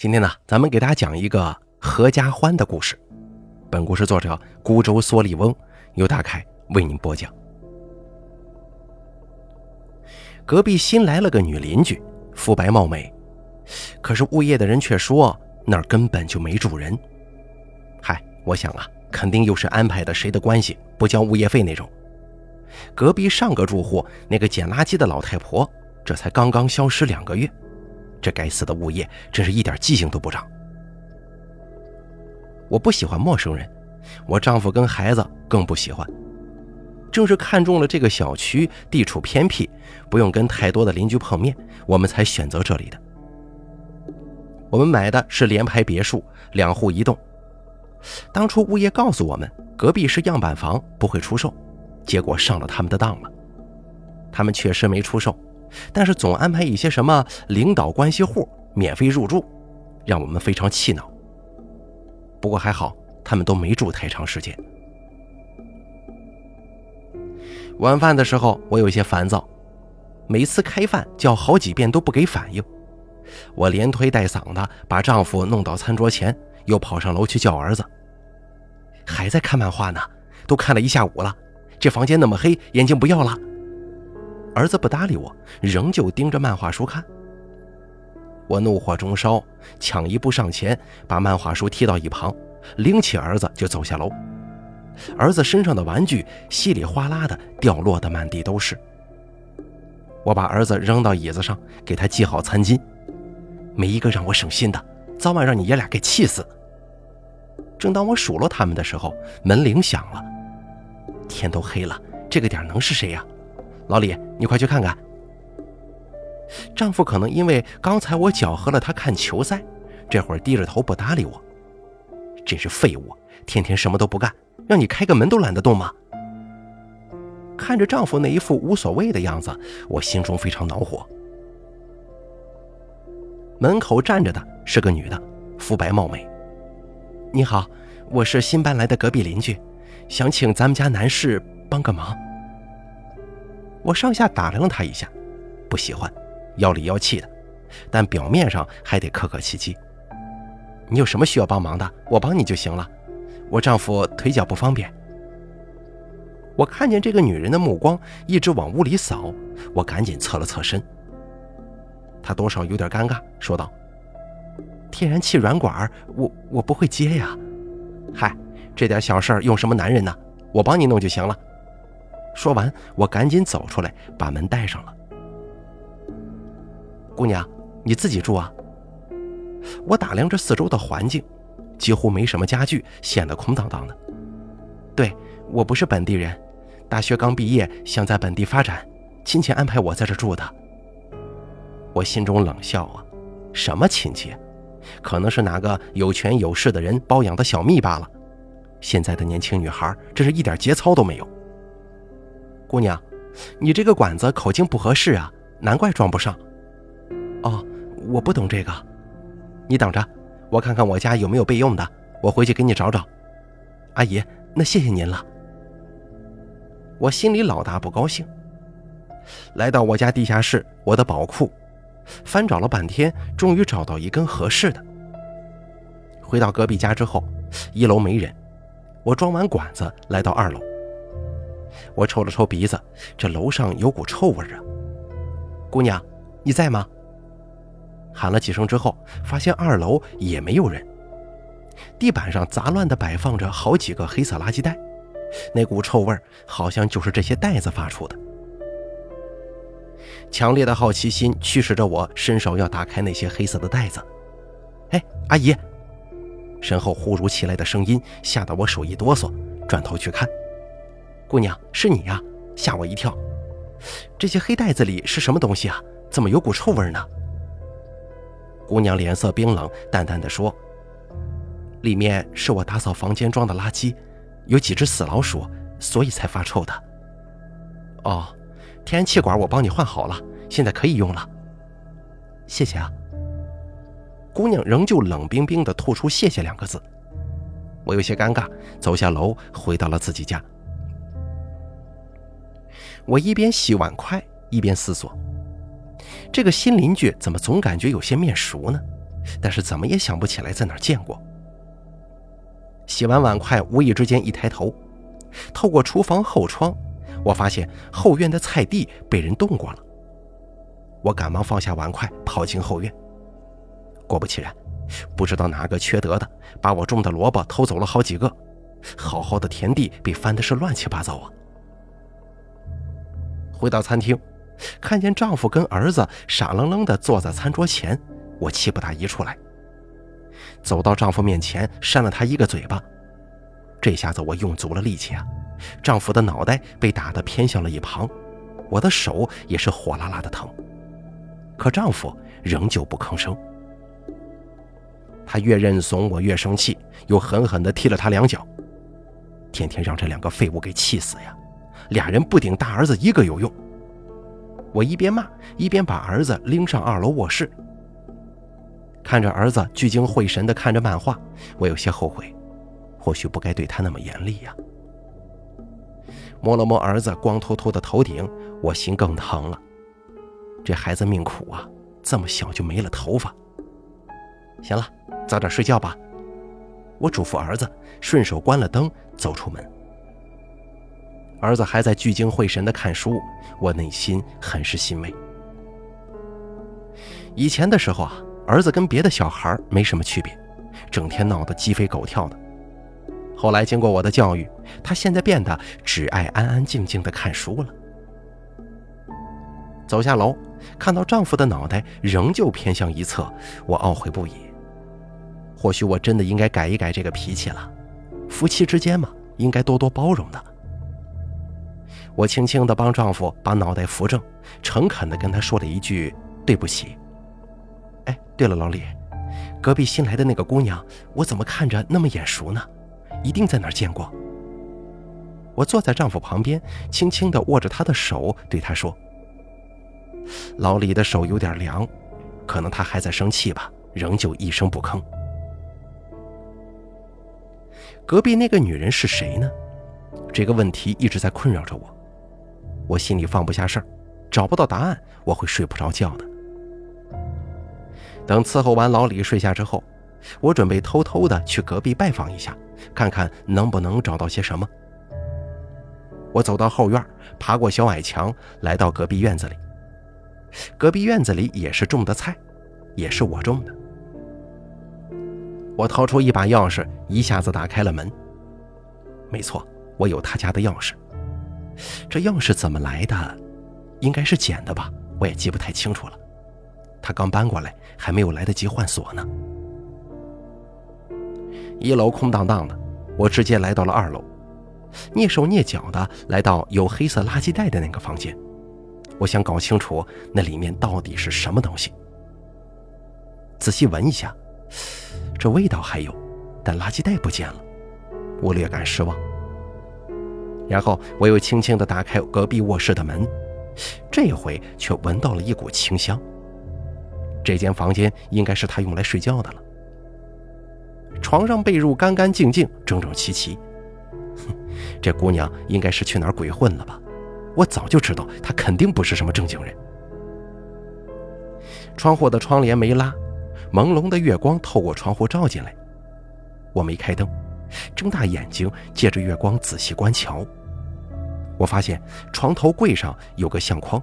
今天呢，咱们给大家讲一个合家欢的故事。本故事作者孤舟蓑笠翁由大凯为您播讲。隔壁新来了个女邻居，肤白貌美，可是物业的人却说那儿根本就没住人。嗨，我想啊，肯定又是安排的谁的关系不交物业费那种。隔壁上个住户那个捡垃圾的老太婆，这才刚刚消失两个月，这该死的物业真是一点记性都不长。我不喜欢陌生人，我丈夫跟孩子更不喜欢。正是看中了这个小区地处偏僻，不用跟太多的邻居碰面，我们才选择这里的。我们买的是联排别墅，两户一栋。当初物业告诉我们，隔壁是样板房，不会出售。结果上了他们的当了，他们确实没出售，但是总安排一些什么领导关系户免费入住，让我们非常气恼。不过还好，他们都没住太长时间。晚饭的时候，我有些烦躁，每次开饭叫好几遍都不给反应，我连推带搡的把丈夫弄到餐桌前，又跑上楼去叫儿子，还在看漫画呢，都看了一下午了。这房间那么黑，眼睛不要了。儿子不搭理我，仍旧盯着漫画书看。我怒火中烧，抢一步上前，把漫画书踢到一旁，拎起儿子就走下楼。儿子身上的玩具稀里哗啦的掉落的满地都是。我把儿子扔到椅子上，给他系好餐巾。没一个让我省心的，早晚让你爷俩给气死。正当我数落他们的时候，门铃响了。天都黑了，这个点能是谁呀？老李，你快去看看。丈夫可能因为刚才我搅和了他看球赛，这会儿低着头不搭理我。真是废物，天天什么都不干，让你开个门都懒得动吗？看着丈夫那一副无所谓的样子，我心中非常恼火。门口站着的是个女的，肤白貌美。你好，我是新搬来的隔壁邻居。想请咱们家男士帮个忙。我上下打量了他一下，不喜欢，妖里妖气的，但表面上还得客客气气。你有什么需要帮忙的，我帮你就行了。我丈夫腿脚不方便。我看见这个女人的目光一直往屋里扫，我赶紧侧了侧身。她多少有点尴尬，说道：“天然气软管，我我不会接呀。”嗨。这点小事用什么男人呢？我帮你弄就行了。说完，我赶紧走出来，把门带上了。姑娘，你自己住啊？我打量着四周的环境，几乎没什么家具，显得空荡荡的。对我不是本地人，大学刚毕业，想在本地发展，亲戚安排我在这住的。我心中冷笑啊，什么亲戚？可能是哪个有权有势的人包养的小蜜罢了。现在的年轻女孩真是一点节操都没有。姑娘，你这个管子口径不合适啊，难怪装不上。哦，我不懂这个，你等着，我看看我家有没有备用的，我回去给你找找。阿姨，那谢谢您了。我心里老大不高兴。来到我家地下室，我的宝库，翻找了半天，终于找到一根合适的。回到隔壁家之后，一楼没人。我装完管子，来到二楼。我抽了抽鼻子，这楼上有股臭味啊！姑娘，你在吗？喊了几声之后，发现二楼也没有人。地板上杂乱地摆放着好几个黑色垃圾袋，那股臭味好像就是这些袋子发出的。强烈的好奇心驱使着我伸手要打开那些黑色的袋子。哎，阿姨。身后忽如其来的声音吓得我手一哆嗦，转头去看，姑娘是你呀，吓我一跳。这些黑袋子里是什么东西啊？怎么有股臭味呢？姑娘脸色冰冷，淡淡的说：“里面是我打扫房间装的垃圾，有几只死老鼠，所以才发臭的。”哦，天然气管我帮你换好了，现在可以用了。谢谢啊。姑娘仍旧冷冰冰地吐出“谢谢”两个字，我有些尴尬，走下楼，回到了自己家。我一边洗碗筷，一边思索：这个新邻居怎么总感觉有些面熟呢？但是怎么也想不起来在哪儿见过。洗完碗筷，无意之间一抬头，透过厨房后窗，我发现后院的菜地被人动过了。我赶忙放下碗筷，跑进后院。果不其然，不知道哪个缺德的把我种的萝卜偷走了好几个，好好的田地被翻的是乱七八糟啊！回到餐厅，看见丈夫跟儿子傻愣愣的坐在餐桌前，我气不打一处来。走到丈夫面前，扇了他一个嘴巴。这下子我用足了力气啊！丈夫的脑袋被打得偏向了一旁，我的手也是火辣辣的疼。可丈夫仍旧不吭声。他越认怂，我越生气，又狠狠地踢了他两脚。天天让这两个废物给气死呀！俩人不顶大儿子一个有用。我一边骂，一边把儿子拎上二楼卧室。看着儿子聚精会神地看着漫画，我有些后悔，或许不该对他那么严厉呀。摸了摸儿子光秃秃的头顶，我心更疼了。这孩子命苦啊，这么小就没了头发。行了，早点睡觉吧。我嘱咐儿子，顺手关了灯，走出门。儿子还在聚精会神地看书，我内心很是欣慰。以前的时候啊。儿子跟别的小孩没什么区别，整天闹得鸡飞狗跳的。后来经过我的教育，他现在变得只爱安安静静的看书了。走下楼，看到丈夫的脑袋仍旧偏向一侧，我懊悔不已。或许我真的应该改一改这个脾气了。夫妻之间嘛，应该多多包容的。我轻轻地帮丈夫把脑袋扶正，诚恳地跟他说了一句：“对不起。”哎，对了，老李，隔壁新来的那个姑娘，我怎么看着那么眼熟呢？一定在哪儿见过。我坐在丈夫旁边，轻轻地握着他的手，对他说：“老李的手有点凉，可能他还在生气吧，仍旧一声不吭。”隔壁那个女人是谁呢？这个问题一直在困扰着我，我心里放不下事儿，找不到答案，我会睡不着觉的。等伺候完老李睡下之后，我准备偷偷的去隔壁拜访一下，看看能不能找到些什么。我走到后院，爬过小矮墙，来到隔壁院子里。隔壁院子里也是种的菜，也是我种的。我掏出一把钥匙，一下子打开了门。没错，我有他家的钥匙。这钥匙怎么来的？应该是捡的吧，我也记不太清楚了。他刚搬过来，还没有来得及换锁呢。一楼空荡荡的，我直接来到了二楼，蹑手蹑脚的来到有黑色垃圾袋的那个房间。我想搞清楚那里面到底是什么东西。仔细闻一下，这味道还有，但垃圾袋不见了，我略感失望。然后我又轻轻的打开隔壁卧室的门，这回却闻到了一股清香。这间房间应该是他用来睡觉的了。床上被褥干干净净、整整齐齐。哼，这姑娘应该是去哪儿鬼混了吧？我早就知道她肯定不是什么正经人。窗户的窗帘没拉，朦胧的月光透过窗户照进来。我没开灯，睁大眼睛借着月光仔细观瞧。我发现床头柜上有个相框。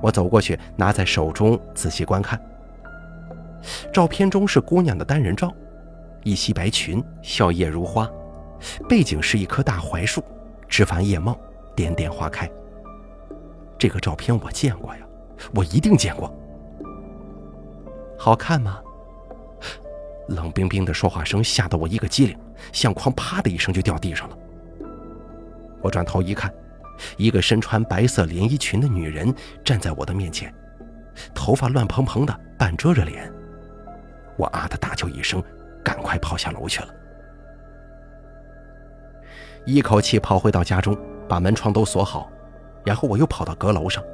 我走过去，拿在手中仔细观看。照片中是姑娘的单人照，一袭白裙，笑靥如花，背景是一棵大槐树，枝繁叶茂，点点花开。这个照片我见过呀，我一定见过。好看吗？冷冰冰的说话声吓得我一个机灵，相框啪的一声就掉地上了。我转头一看。一个身穿白色连衣裙的女人站在我的面前，头发乱蓬蓬的，半遮着脸。我啊的大叫一声，赶快跑下楼去了。一口气跑回到家中，把门窗都锁好，然后我又跑到阁楼上，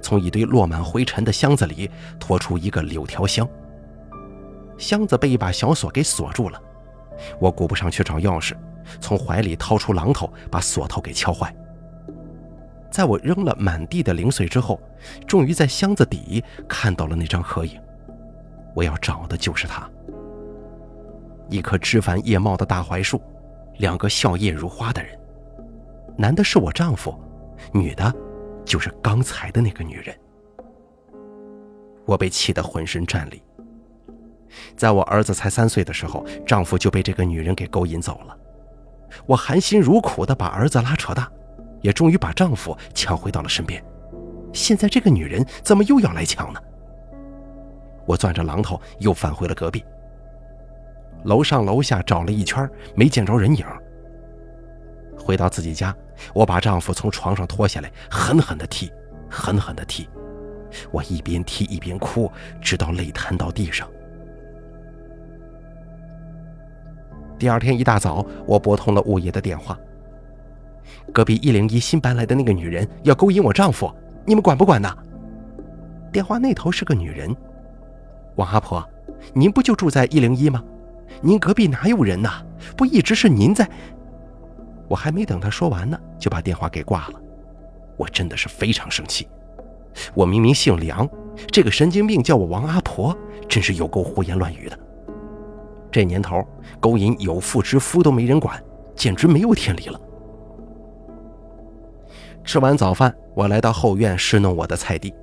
从一堆落满灰尘的箱子里拖出一个柳条箱。箱子被一把小锁给锁住了，我顾不上去找钥匙，从怀里掏出榔头，把锁头给敲坏。在我扔了满地的零碎之后，终于在箱子底看到了那张合影。我要找的就是他。一棵枝繁叶茂的大槐树，两个笑靥如花的人，男的是我丈夫，女的，就是刚才的那个女人。我被气得浑身战栗。在我儿子才三岁的时候，丈夫就被这个女人给勾引走了。我含辛茹苦地把儿子拉扯大，也终于把丈夫抢回到了身边。现在这个女人怎么又要来抢呢？我攥着榔头又返回了隔壁。楼上楼下找了一圈，没见着人影。回到自己家，我把丈夫从床上拖下来，狠狠地踢，狠狠地踢。我一边踢一边哭，直到泪瘫到地上。第二天一大早，我拨通了物业的电话。隔壁一零一新搬来的那个女人要勾引我丈夫，你们管不管呢？电话那头是个女人，王阿婆，您不就住在一零一吗？您隔壁哪有人呐？不一直是您在？我还没等她说完呢，就把电话给挂了。我真的是非常生气。我明明姓梁，这个神经病叫我王阿婆，真是有够胡言乱语的。这年头，勾引有妇之夫都没人管，简直没有天理了。吃完早饭，我来到后院侍弄我的菜地。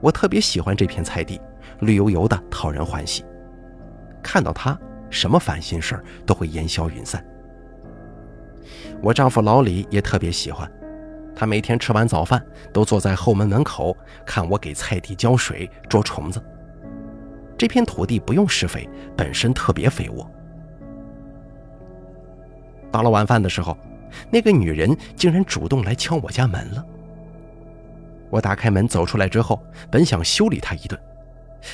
我特别喜欢这片菜地，绿油油的，讨人欢喜。看到它，什么烦心事都会烟消云散。我丈夫老李也特别喜欢，他每天吃完早饭都坐在后门门口看我给菜地浇水、捉虫子。这片土地不用施肥，本身特别肥沃。到了晚饭的时候，那个女人竟然主动来敲我家门了。我打开门走出来之后，本想修理她一顿，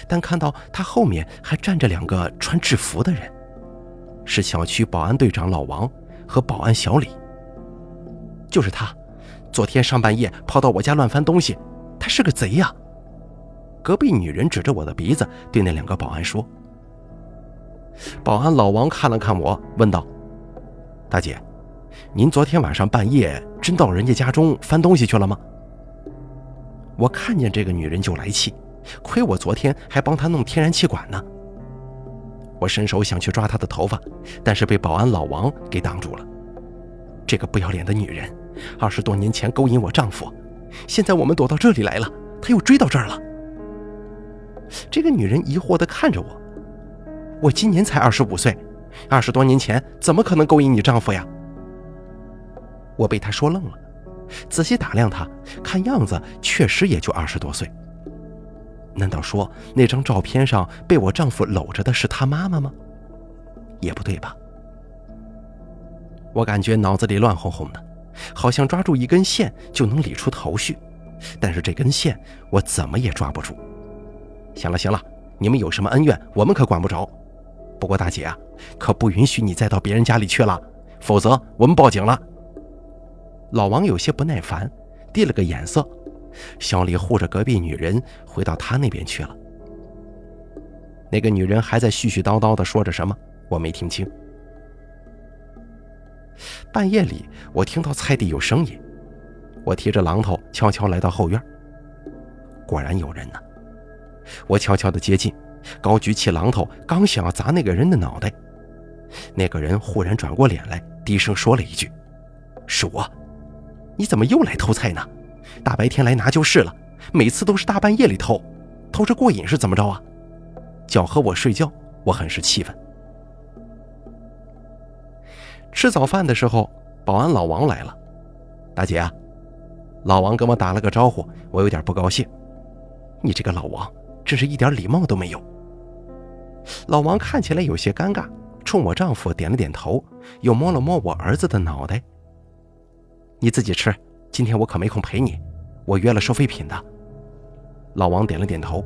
但看到她后面还站着两个穿制服的人，是小区保安队长老王和保安小李。就是他，昨天上半夜跑到我家乱翻东西，他是个贼呀！隔壁女人指着我的鼻子，对那两个保安说：“保安老王看了看我，问道：‘大姐，您昨天晚上半夜真到人家家中翻东西去了吗？’我看见这个女人就来气，亏我昨天还帮她弄天然气管呢。我伸手想去抓她的头发，但是被保安老王给挡住了。这个不要脸的女人，二十多年前勾引我丈夫，现在我们躲到这里来了，她又追到这儿了。”这个女人疑惑地看着我，我今年才二十五岁，二十多年前怎么可能勾引你丈夫呀？我被她说愣了，仔细打量她，看样子确实也就二十多岁。难道说那张照片上被我丈夫搂着的是她妈妈吗？也不对吧？我感觉脑子里乱哄哄的，好像抓住一根线就能理出头绪，但是这根线我怎么也抓不住。行了行了，你们有什么恩怨，我们可管不着。不过大姐啊，可不允许你再到别人家里去了，否则我们报警了。老王有些不耐烦，递了个眼色。小李护着隔壁女人回到他那边去了。那个女人还在絮絮叨叨地说着什么，我没听清。半夜里，我听到菜地有声音，我提着榔头悄悄来到后院，果然有人呢。我悄悄地接近，高举起榔头，刚想要砸那个人的脑袋，那个人忽然转过脸来，低声说了一句：“是我，你怎么又来偷菜呢？大白天来拿就是了，每次都是大半夜里偷，偷着过瘾是怎么着啊？搅和我睡觉，我很是气愤。”吃早饭的时候，保安老王来了，大姐啊，老王跟我打了个招呼，我有点不高兴，你这个老王。真是一点礼貌都没有。老王看起来有些尴尬，冲我丈夫点了点头，又摸了摸我儿子的脑袋。你自己吃，今天我可没空陪你，我约了收废品的。老王点了点头。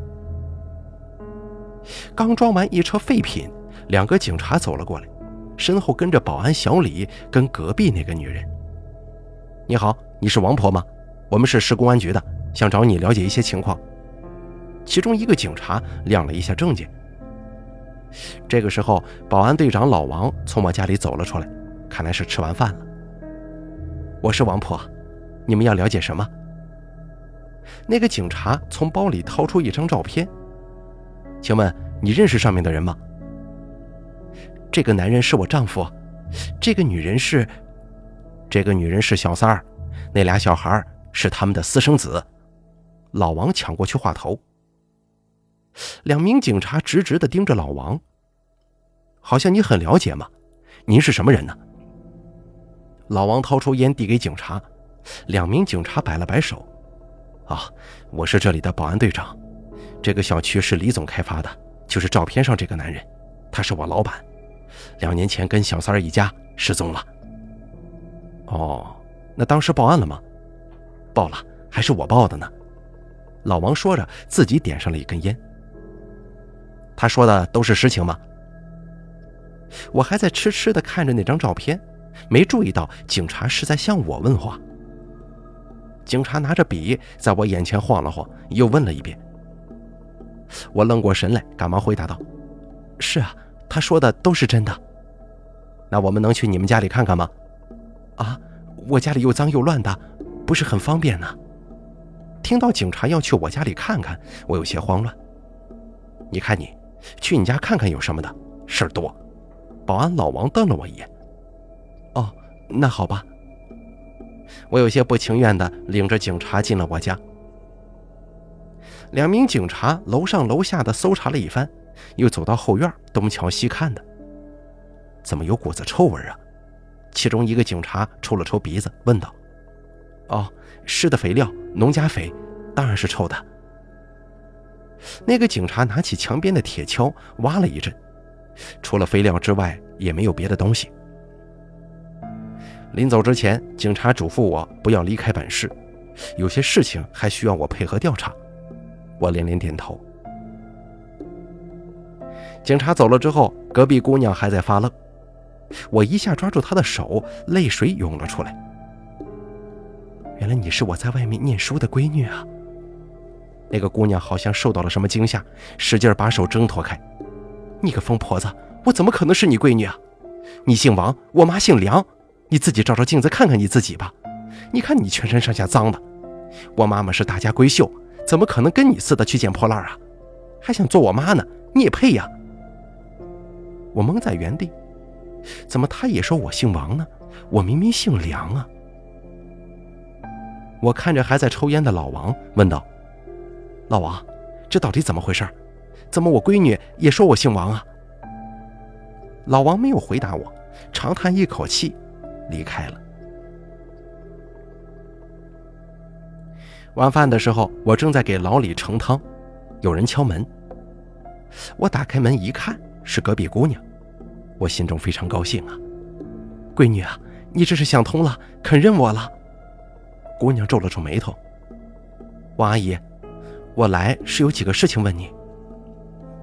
刚装完一车废品，两个警察走了过来，身后跟着保安小李跟隔壁那个女人。你好，你是王婆吗？我们是市公安局的，想找你了解一些情况。其中一个警察亮了一下证件。这个时候，保安队长老王从我家里走了出来，看来是吃完饭了。我是王婆，你们要了解什么？那个警察从包里掏出一张照片。请问你认识上面的人吗？这个男人是我丈夫，这个女人是，这个女人是小三儿，那俩小孩是他们的私生子。老王抢过去话头。两名警察直直的盯着老王，好像你很了解嘛？您是什么人呢？老王掏出烟递给警察，两名警察摆了摆手：“啊，我是这里的保安队长，这个小区是李总开发的，就是照片上这个男人，他是我老板。”两年前跟小三儿一家失踪了。哦，那当时报案了吗？报了，还是我报的呢。老王说着，自己点上了一根烟。他说的都是实情吗？我还在痴痴的看着那张照片，没注意到警察是在向我问话。警察拿着笔在我眼前晃了晃，又问了一遍。我愣过神来，赶忙回答道：“是啊。”他说的都是真的，那我们能去你们家里看看吗？啊，我家里又脏又乱的，不是很方便呢。听到警察要去我家里看看，我有些慌乱。你看你，去你家看看有什么的？事儿多。保安老王瞪了我一眼。哦，那好吧。我有些不情愿的领着警察进了我家。两名警察楼上楼下的搜查了一番。又走到后院，东瞧西看的，怎么有股子臭味啊？其中一个警察抽了抽鼻子，问道：“哦，施的肥料，农家肥，当然是臭的。”那个警察拿起墙边的铁锹，挖了一阵，除了肥料之外，也没有别的东西。临走之前，警察嘱咐我不要离开本市，有些事情还需要我配合调查。我连连点头。警察走了之后，隔壁姑娘还在发愣。我一下抓住她的手，泪水涌了出来。原来你是我在外面念书的闺女啊！那个姑娘好像受到了什么惊吓，使劲把手挣脱开。你个疯婆子，我怎么可能是你闺女啊？你姓王，我妈姓梁，你自己照照镜子看看你自己吧。你看你全身上下脏的。我妈妈是大家闺秀，怎么可能跟你似的去捡破烂啊？还想做我妈呢？你也配呀！我懵在原地，怎么他也说我姓王呢？我明明姓梁啊！我看着还在抽烟的老王，问道：“老王，这到底怎么回事？怎么我闺女也说我姓王啊？”老王没有回答我，长叹一口气，离开了。晚饭的时候，我正在给老李盛汤，有人敲门。我打开门一看。是隔壁姑娘，我心中非常高兴啊！闺女啊，你这是想通了，肯认我了。姑娘皱了皱眉头。王阿姨，我来是有几个事情问你。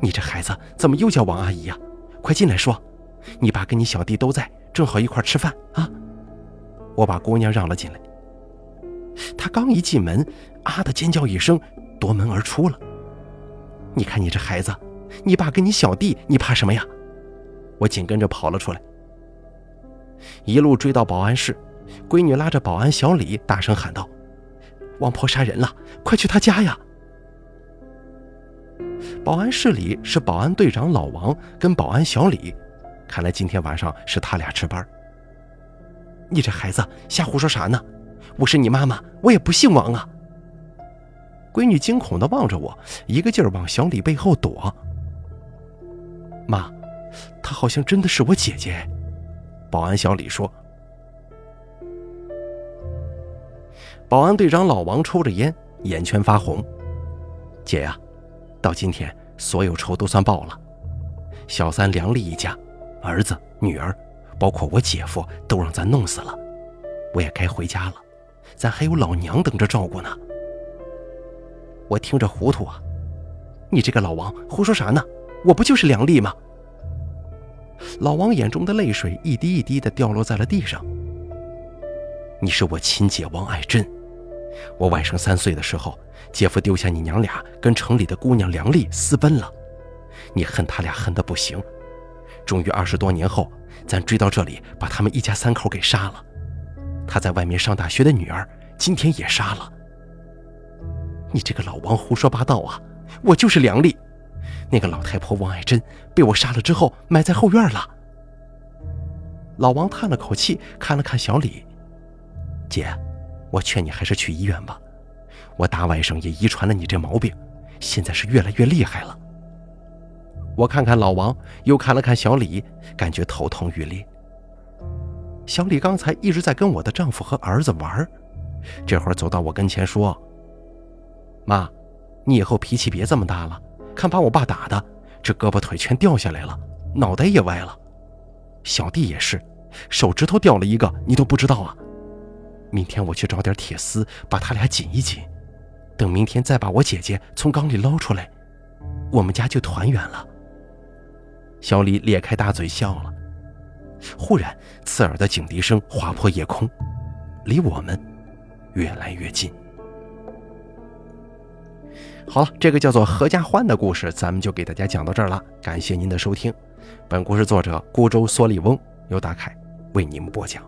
你这孩子怎么又叫王阿姨呀？快进来说，你爸跟你小弟都在，正好一块吃饭啊！我把姑娘让了进来。她刚一进门，啊的尖叫一声，夺门而出了。你看你这孩子。你爸跟你小弟，你怕什么呀？我紧跟着跑了出来，一路追到保安室，闺女拉着保安小李，大声喊道：“王婆杀人了，快去她家呀！”保安室里是保安队长老王跟保安小李，看来今天晚上是他俩值班。你这孩子瞎胡说啥呢？我是你妈妈，我也不姓王啊！闺女惊恐地望着我，一个劲儿往小李背后躲。妈，她好像真的是我姐姐。保安小李说。保安队长老王抽着烟，眼圈发红。姐呀，到今天所有仇都算报了。小三梁丽一家，儿子、女儿，包括我姐夫，都让咱弄死了。我也该回家了，咱还有老娘等着照顾呢。我听着糊涂啊！你这个老王胡说啥呢？我不就是梁丽吗？老王眼中的泪水一滴一滴的掉落在了地上。你是我亲姐王爱珍，我外甥三岁的时候，姐夫丢下你娘俩跟城里的姑娘梁丽私奔了，你恨他俩恨得不行，终于二十多年后，咱追到这里，把他们一家三口给杀了。他在外面上大学的女儿，今天也杀了。你这个老王胡说八道啊！我就是梁丽。那个老太婆王爱珍被我杀了之后埋在后院了。老王叹了口气，看了看小李：“姐，我劝你还是去医院吧。我大外甥也遗传了你这毛病，现在是越来越厉害了。”我看看老王，又看了看小李，感觉头痛欲裂。小李刚才一直在跟我的丈夫和儿子玩，这会儿走到我跟前说：“妈，你以后脾气别这么大了，看把我爸打的，这胳膊腿全掉下来了，脑袋也歪了。小弟也是，手指头掉了一个，你都不知道啊。明天我去找点铁丝，把他俩紧一紧，等明天再把我姐姐从缸里捞出来，我们家就团圆了。”小李咧开大嘴笑了。忽然，刺耳的警笛声划破夜空，离我们越来越近。好了，这个叫做《合家欢》的故事，咱们就给大家讲到这儿了。感谢您的收听，本故事作者孤舟蓑笠翁，由大凯为您播讲。